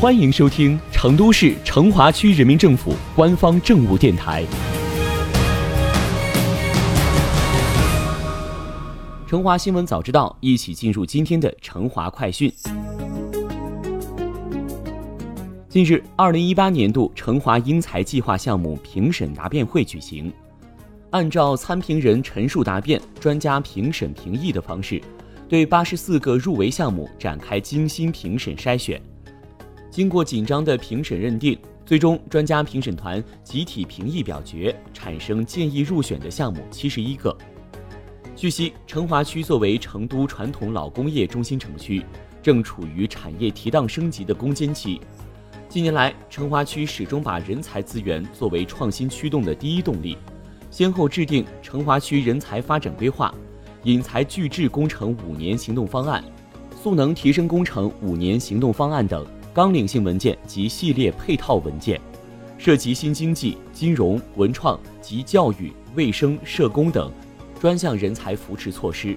欢迎收听成都市成华区人民政府官方政务电台。成华新闻早知道，一起进入今天的成华快讯。近日，二零一八年度成华英才计划项目评审答辩会举行，按照参评人陈述答辩、专家评审评议的方式，对八十四个入围项目展开精心评审筛选。经过紧张的评审认定，最终专家评审团集体评议表决，产生建议入选的项目七十一个。据悉，成华区作为成都传统老工业中心城区，正处于产业提档升级的攻坚期。近年来，成华区始终把人才资源作为创新驱动的第一动力，先后制定成华区人才发展规划、引才聚智工程五年行动方案、素能提升工程五年行动方案等。纲领性文件及系列配套文件，涉及新经济、金融、文创及教育、卫生、社工等专项人才扶持措施，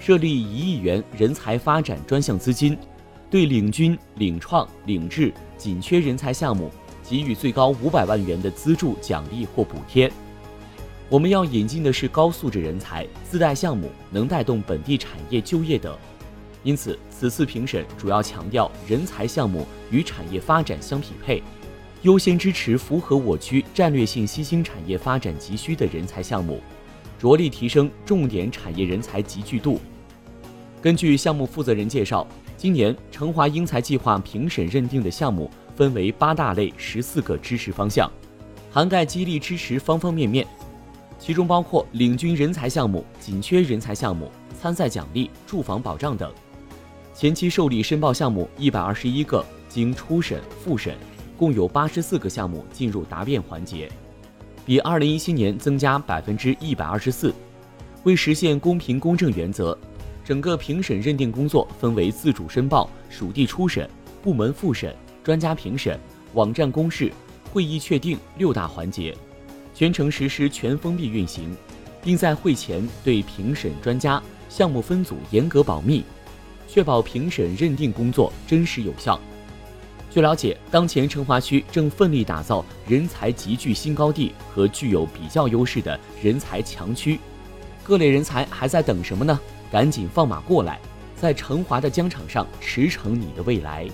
设立一亿元人才发展专项资金，对领军、领创、领智紧缺人才项目给予最高五百万元的资助奖励或补贴。我们要引进的是高素质人才，自带项目能带动本地产业就业等。因此，此次评审主要强调人才项目与产业发展相匹配，优先支持符合我区战略性新兴产业发展急需的人才项目，着力提升重点产业人才集聚度。根据项目负责人介绍，今年成华英才计划评审认定的项目分为八大类十四个支持方向，涵盖激励支持方方面面，其中包括领军人才项目、紧缺人才项目、参赛奖励、住房保障等。前期受理申报项目一百二十一个，经初审、复审，共有八十四个项目进入答辩环节，比二零一七年增加百分之一百二十四。为实现公平公正原则，整个评审认定工作分为自主申报、属地初审、部门复审、专家评审、网站公示、会议确定六大环节，全程实施全封闭运行，并在会前对评审专家、项目分组严格保密。确保评审认定工作真实有效。据了解，当前成华区正奋力打造人才集聚新高地和具有比较优势的人才强区，各类人才还在等什么呢？赶紧放马过来，在成华的疆场上驰骋你的未来。